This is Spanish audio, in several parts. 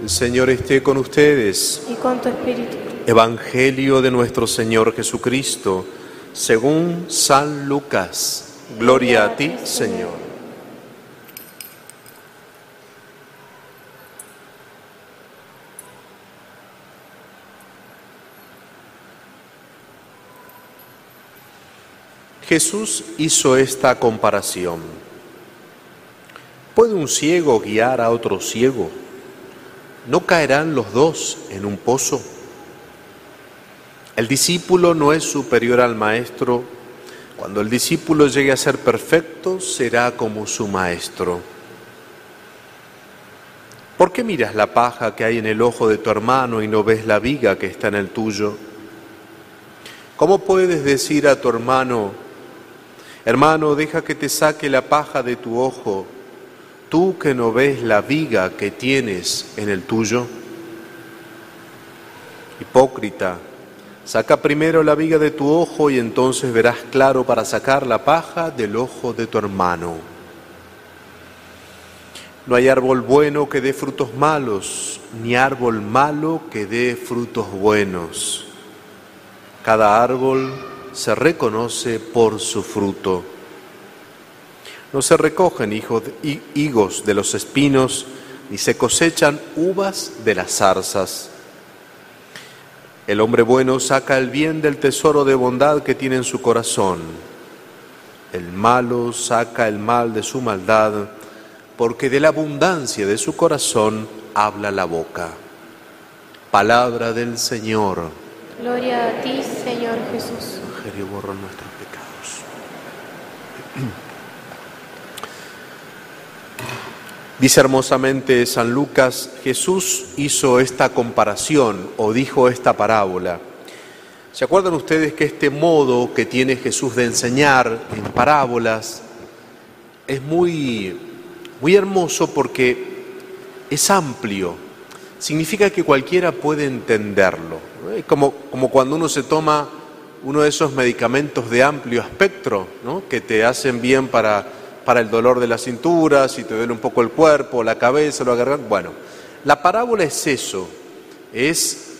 El Señor esté con ustedes. y con tu espíritu. Evangelio de nuestro Señor Jesucristo, según San Lucas. Gloria a ti, Señor. Jesús hizo esta comparación. ¿Puede un ciego guiar a otro ciego? ¿No caerán los dos en un pozo? El discípulo no es superior al maestro. Cuando el discípulo llegue a ser perfecto, será como su maestro. ¿Por qué miras la paja que hay en el ojo de tu hermano y no ves la viga que está en el tuyo? ¿Cómo puedes decir a tu hermano, hermano, deja que te saque la paja de tu ojo, tú que no ves la viga que tienes en el tuyo? Hipócrita, saca primero la viga de tu ojo y entonces verás claro para sacar la paja del ojo de tu hermano. No hay árbol bueno que dé frutos malos, ni árbol malo que dé frutos buenos. Cada árbol se reconoce por su fruto. No se recogen higos de los espinos, ni se cosechan uvas de las zarzas. El hombre bueno saca el bien del tesoro de bondad que tiene en su corazón. El malo saca el mal de su maldad porque de la abundancia de su corazón habla la boca. Palabra del Señor. Gloria a ti, Señor Jesús. Evangelio borra nuestros pecados. Dice hermosamente San Lucas, Jesús hizo esta comparación o dijo esta parábola. ¿Se acuerdan ustedes que este modo que tiene Jesús de enseñar en parábolas es muy muy hermoso porque es amplio, significa que cualquiera puede entenderlo. Es como, como cuando uno se toma uno de esos medicamentos de amplio espectro, ¿no? que te hacen bien para, para el dolor de la cintura, si te duele un poco el cuerpo, la cabeza, lo garganta. Bueno, la parábola es eso, es,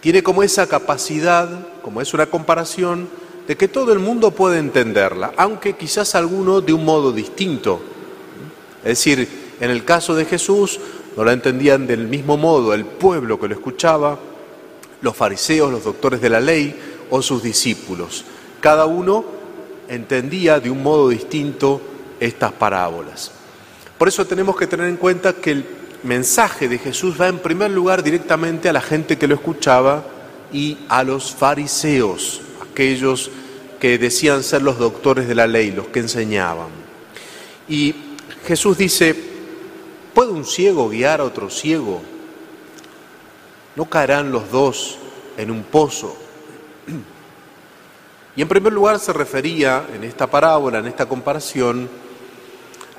tiene como esa capacidad, como es una comparación, de que todo el mundo puede entenderla, aunque quizás alguno de un modo distinto. Es decir, en el caso de Jesús no la entendían del mismo modo el pueblo que lo escuchaba, los fariseos, los doctores de la ley o sus discípulos. Cada uno entendía de un modo distinto estas parábolas. Por eso tenemos que tener en cuenta que el mensaje de Jesús va en primer lugar directamente a la gente que lo escuchaba y a los fariseos, aquellos que decían ser los doctores de la ley, los que enseñaban. Y Jesús dice, ¿puede un ciego guiar a otro ciego? ¿No caerán los dos en un pozo? Y en primer lugar se refería en esta parábola, en esta comparación,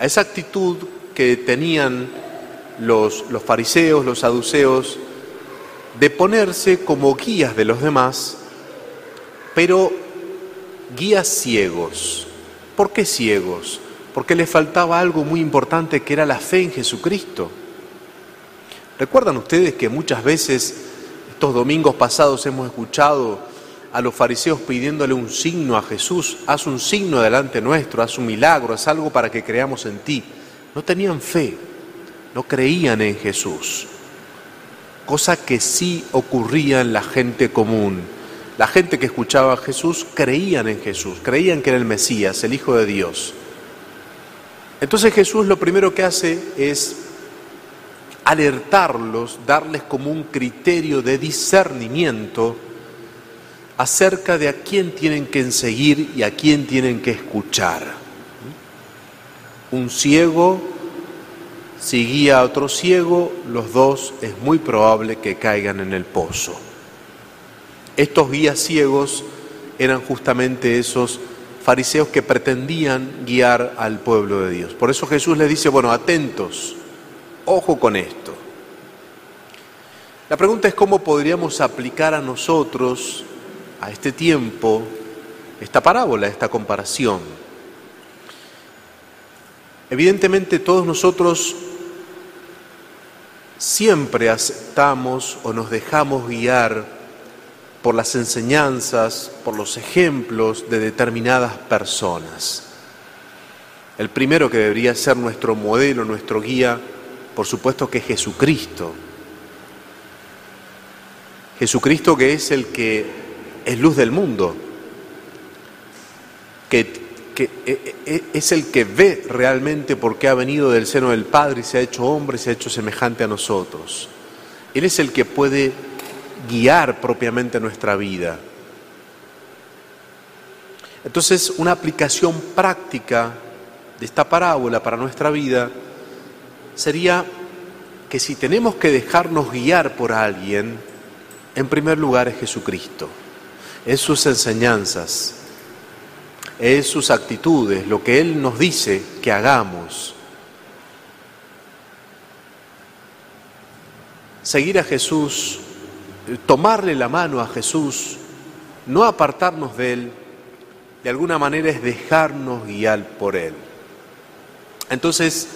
a esa actitud que tenían los, los fariseos, los saduceos, de ponerse como guías de los demás, pero guías ciegos. ¿Por qué ciegos? porque les faltaba algo muy importante que era la fe en Jesucristo. ¿Recuerdan ustedes que muchas veces estos domingos pasados hemos escuchado a los fariseos pidiéndole un signo a Jesús? Haz un signo delante nuestro, haz un milagro, haz algo para que creamos en ti. No tenían fe, no creían en Jesús, cosa que sí ocurría en la gente común. La gente que escuchaba a Jesús creían en Jesús, creían que era el Mesías, el Hijo de Dios. Entonces Jesús lo primero que hace es alertarlos, darles como un criterio de discernimiento acerca de a quién tienen que seguir y a quién tienen que escuchar. Un ciego, si guía a otro ciego, los dos es muy probable que caigan en el pozo. Estos guías ciegos eran justamente esos fariseos que pretendían guiar al pueblo de Dios. Por eso Jesús les dice, bueno, atentos, ojo con esto. La pregunta es cómo podríamos aplicar a nosotros, a este tiempo, esta parábola, esta comparación. Evidentemente todos nosotros siempre aceptamos o nos dejamos guiar por las enseñanzas, por los ejemplos de determinadas personas. El primero que debería ser nuestro modelo, nuestro guía, por supuesto que es Jesucristo. Jesucristo que es el que es luz del mundo, que, e, e, es el que ve realmente por qué ha venido del seno del Padre y se ha hecho hombre, se ha hecho semejante a nosotros. Él es el que puede guiar propiamente nuestra vida. Entonces, una aplicación práctica de esta parábola para nuestra vida sería que si tenemos que dejarnos guiar por alguien, en primer lugar es Jesucristo, es sus enseñanzas, es sus actitudes, lo que Él nos dice que hagamos. Seguir a Jesús, tomarle la mano a Jesús, no apartarnos de Él, de alguna manera es dejarnos guiar por Él. Entonces,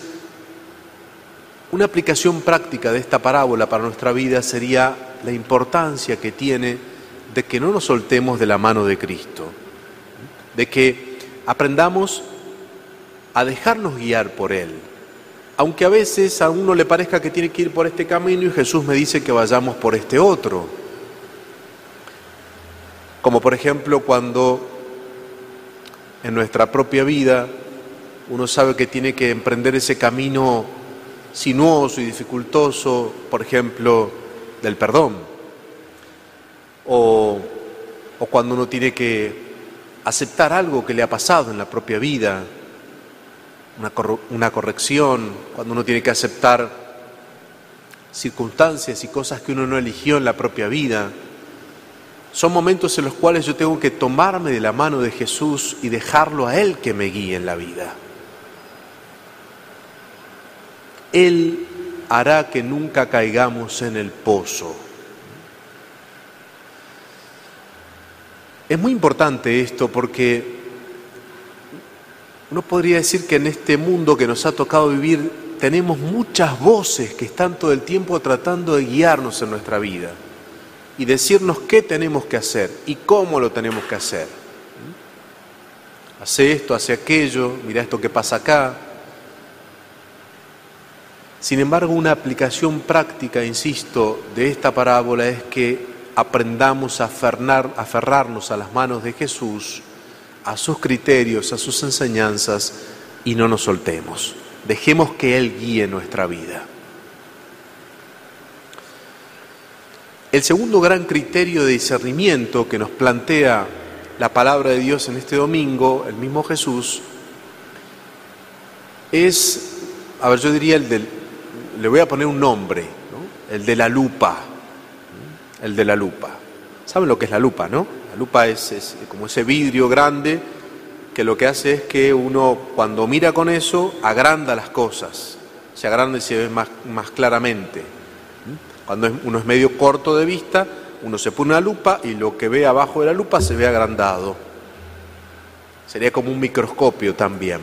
una aplicación práctica de esta parábola para nuestra vida sería la importancia que tiene de que no nos soltemos de la mano de Cristo, de que aprendamos a dejarnos guiar por Él, aunque a veces a uno le parezca que tiene que ir por este camino y Jesús me dice que vayamos por este otro. Como por ejemplo cuando en nuestra propia vida uno sabe que tiene que emprender ese camino sinuoso y dificultoso, por ejemplo, del perdón. O, o, cuando uno tiene que aceptar algo que le ha pasado en la propia vida, una, una corrección, cuando uno tiene que aceptar circunstancias y cosas que uno no eligió en la propia vida. Son momentos en los cuales yo tengo que tomarme de la mano de Jesús y dejarlo a Él que me guíe en la vida. Él hará que nunca caigamos en el pozo. Es muy importante esto porque uno podría decir que en este mundo que nos ha tocado vivir tenemos muchas voces que están todo el tiempo tratando de guiarnos en nuestra vida y decirnos qué tenemos que hacer y cómo lo tenemos que hacer. Hace esto, hace aquello, mira esto que pasa acá, sin embargo, una aplicación práctica, insisto, de esta parábola es que aprendamos a, aferrarnos a las manos de Jesús, a sus criterios, a sus enseñanzas y no nos soltemos. Dejemos que Él guíe nuestra vida. El segundo gran criterio de discernimiento que nos plantea la palabra de Dios en este domingo, el mismo Jesús, es, a ver, yo diría el del le voy a poner un nombre, el de la lupa, el de la lupa. ¿Saben lo que es la lupa, no? La lupa es, como ese vidrio grande que lo que hace es que uno cuando mira con eso agranda las cosas, se agranda y se ve más, más claramente. Cuando uno es medio corto de vista, uno se pone una lupa y lo que ve abajo de la lupa se ve agrandado. Sería como un microscopio también.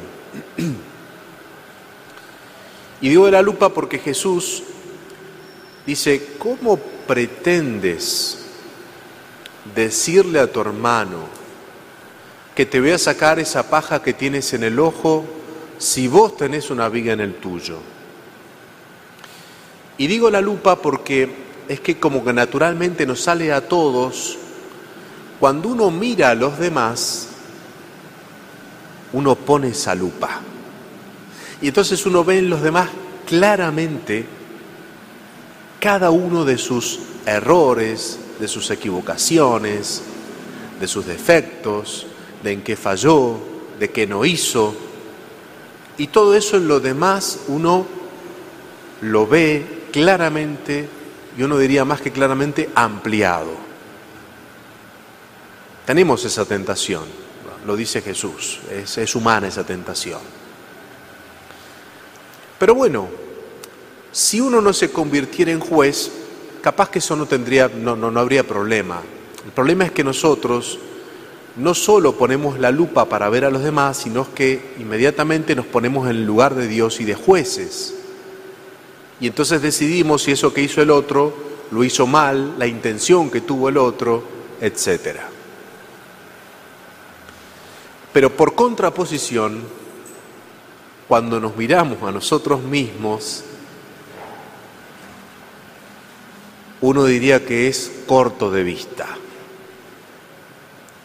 Y digo de la lupa porque Jesús dice, ¿cómo pretendes decirle a tu hermano que te voy a sacar esa paja que tienes en el ojo si vos tenés una viga en el tuyo? Y digo la lupa porque es que como que naturalmente nos sale a todos, cuando uno mira a los demás, uno pone esa lupa. Y entonces uno ve en los demás claramente cada uno de sus errores, de sus equivocaciones, de sus defectos, de en qué falló, de qué no hizo. Y todo eso en lo demás uno lo ve claramente, y uno diría más que claramente, ampliado. Tenemos esa tentación, lo dice Jesús, es, es humana esa tentación. Pero bueno, si uno no se convirtiera en juez, capaz que eso no tendría, no, no, no habría problema. El problema es que nosotros no solo ponemos la lupa para ver a los demás, sino que inmediatamente nos ponemos en el lugar de Dios y de jueces. Y entonces decidimos si eso que hizo el otro lo hizo mal, la intención que tuvo el otro, etc. Pero por contraposición, cuando nos miramos a nosotros mismos, uno diría que es corto de vista.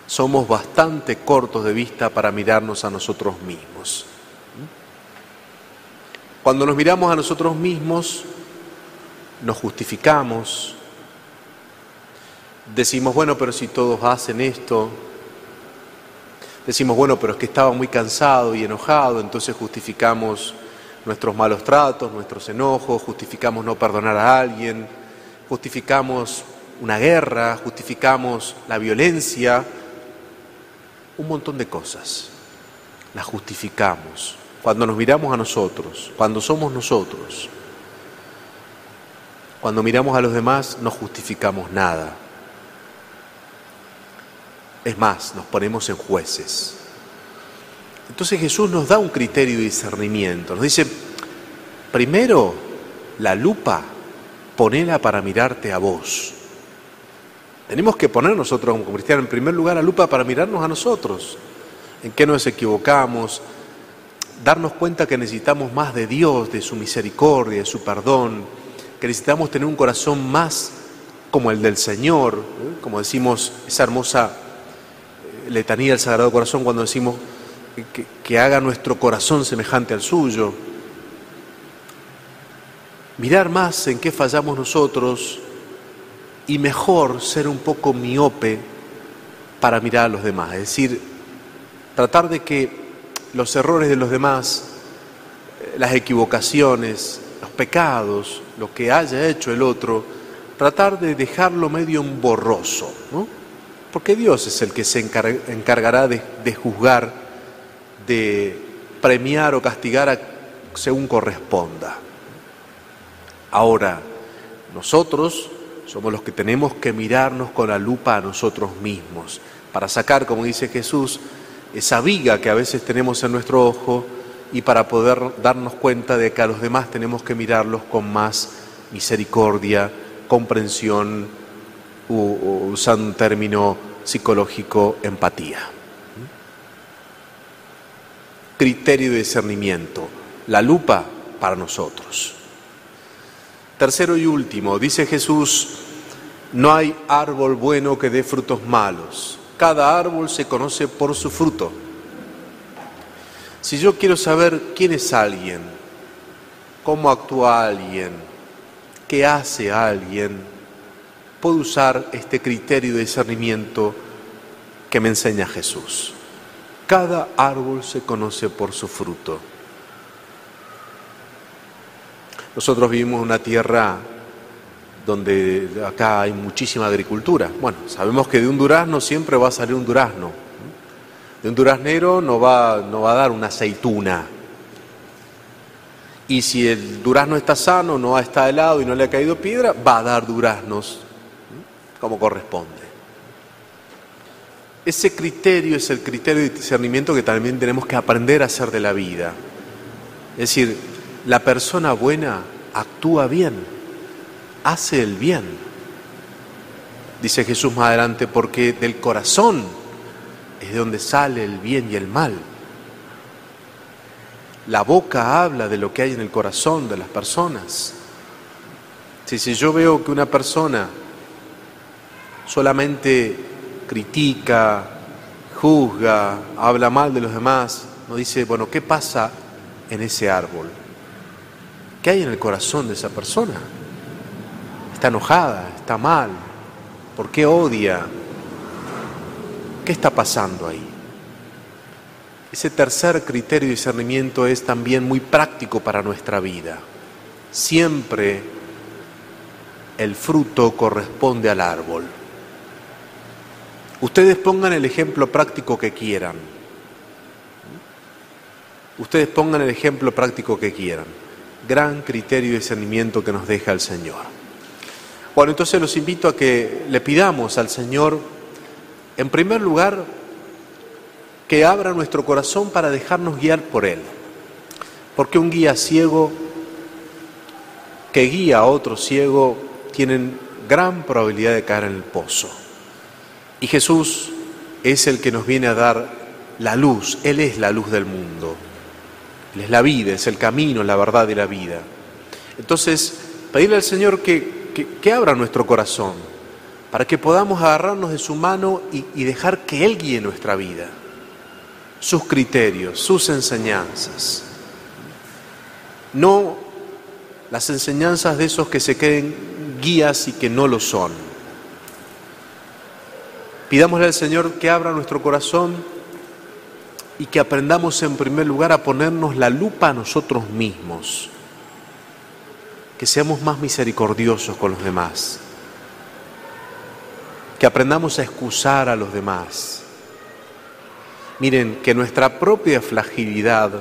Somos bastante cortos de vista para mirarnos a nosotros mismos. Cuando nos miramos a nosotros mismos, nos justificamos, decimos, bueno, pero si todos hacen esto, decimos, bueno, pero es que estaba muy cansado y enojado, entonces justificamos nuestros malos tratos, nuestros enojos, justificamos no perdonar a alguien, justificamos una guerra, justificamos la violencia, un montón de cosas. Las justificamos. Cuando nos miramos a nosotros, cuando somos nosotros, cuando miramos a los demás no justificamos nada. Es más, nos ponemos en jueces. Entonces Jesús nos da un criterio de discernimiento. Nos dice, primero, la lupa, ponela para mirarte a vos. Tenemos que poner nosotros como cristianos en primer lugar la lupa para mirarnos a nosotros. En qué nos equivocamos, darnos cuenta que necesitamos más de Dios, de su misericordia, de su perdón, que necesitamos tener un corazón más como el del Señor, ¿eh? como decimos esa hermosa eh, letanía del Sagrado Corazón cuando decimos que, que haga nuestro corazón semejante al suyo. Mirar más en qué fallamos nosotros y mejor ser un poco miope para mirar a los demás, es decir, tratar de que los errores de los demás, eh, las equivocaciones, los pecados, lo que haya hecho el otro, tratar de dejarlo medio en borroso, ¿no? Porque Dios es el que se encargará de, de juzgar, de premiar o castigar a, según corresponda. Ahora, nosotros somos los que tenemos que mirarnos con la lupa a nosotros mismos, para sacar, como dice Jesús, esa viga que a veces tenemos en nuestro ojo y para poder darnos cuenta de que a los demás tenemos que mirarlos con más misericordia, comprensión, usando un término psicológico, empatía. Criterio de discernimiento, la lupa para nosotros. Tercero y último, dice Jesús, no hay árbol bueno que dé frutos malos. Cada árbol se conoce por su fruto. Si yo quiero saber quién es alguien, cómo actúa alguien, qué hace alguien, puedo usar este criterio de discernimiento que me enseña Jesús. Cada árbol se conoce por su fruto. Nosotros vivimos en una tierra donde acá hay muchísima agricultura. Bueno, sabemos que de un durazno siempre va a salir un durazno. De un duraznero no va, no va a dar una aceituna. Y si el durazno está sano, no está helado y no le ha caído piedra, va a dar duraznos como corresponde. Ese criterio es el criterio de discernimiento que también tenemos que aprender a hacer de la vida. Es decir, la persona buena actúa bien, hace el bien. Dice Jesús más adelante, porque del corazón es de donde sale el bien y el mal. La boca habla de lo que hay en el corazón de las personas. Si, si yo veo que una persona solamente critica, juzga, habla mal de los demás, no dice, bueno, ¿qué pasa en ese árbol? ¿Qué hay en el corazón de esa persona? ¿Está enojada? ¿Está mal? ¿Por qué odia? ¿Qué está pasando ahí? Ese tercer criterio de discernimiento es también muy práctico para nuestra vida. Siempre el fruto corresponde al árbol. Ustedes pongan el ejemplo práctico que quieran. Ustedes pongan el ejemplo práctico que quieran gran criterio de discernimiento que nos deja el Señor. Bueno, entonces los invito a que le pidamos al Señor, en primer lugar, que abra nuestro corazón para dejarnos guiar por Él. Porque un guía ciego, que guía a otro ciego tienen gran probabilidad de caer en el pozo. Y Jesús es el que nos viene a dar la luz, Él es la luz del mundo, Él es la vida, es el camino, la verdad y la vida. Entonces, pedirle al Señor que, que, abra nuestro corazón para que podamos agarrarnos de su mano y, y dejar que Él guíe nuestra vida, sus criterios, sus enseñanzas. No las enseñanzas de esos que se creen guías y que no lo son. Pidámosle al Señor que abra nuestro corazón y que aprendamos en primer lugar a ponernos la lupa a nosotros mismos, que seamos más misericordiosos con los demás, que aprendamos a excusar a los demás. Miren, que nuestra propia fragilidad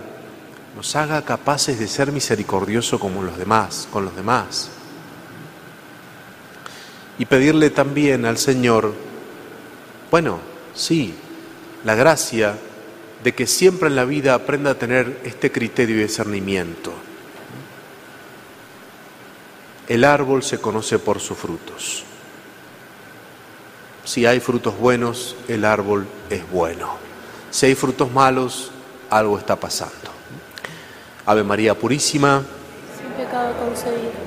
nos haga capaces de ser misericordiosos como los demás, con los demás. Y pedirle también al Señor, bueno, sí, la gracia de que siempre en la vida aprenda a tener este criterio y discernimiento. El árbol se conoce por sus frutos. Si hay frutos buenos, el árbol es bueno. Si hay frutos malos, algo está pasando. Ave María Purísima. Sin pecado concebido.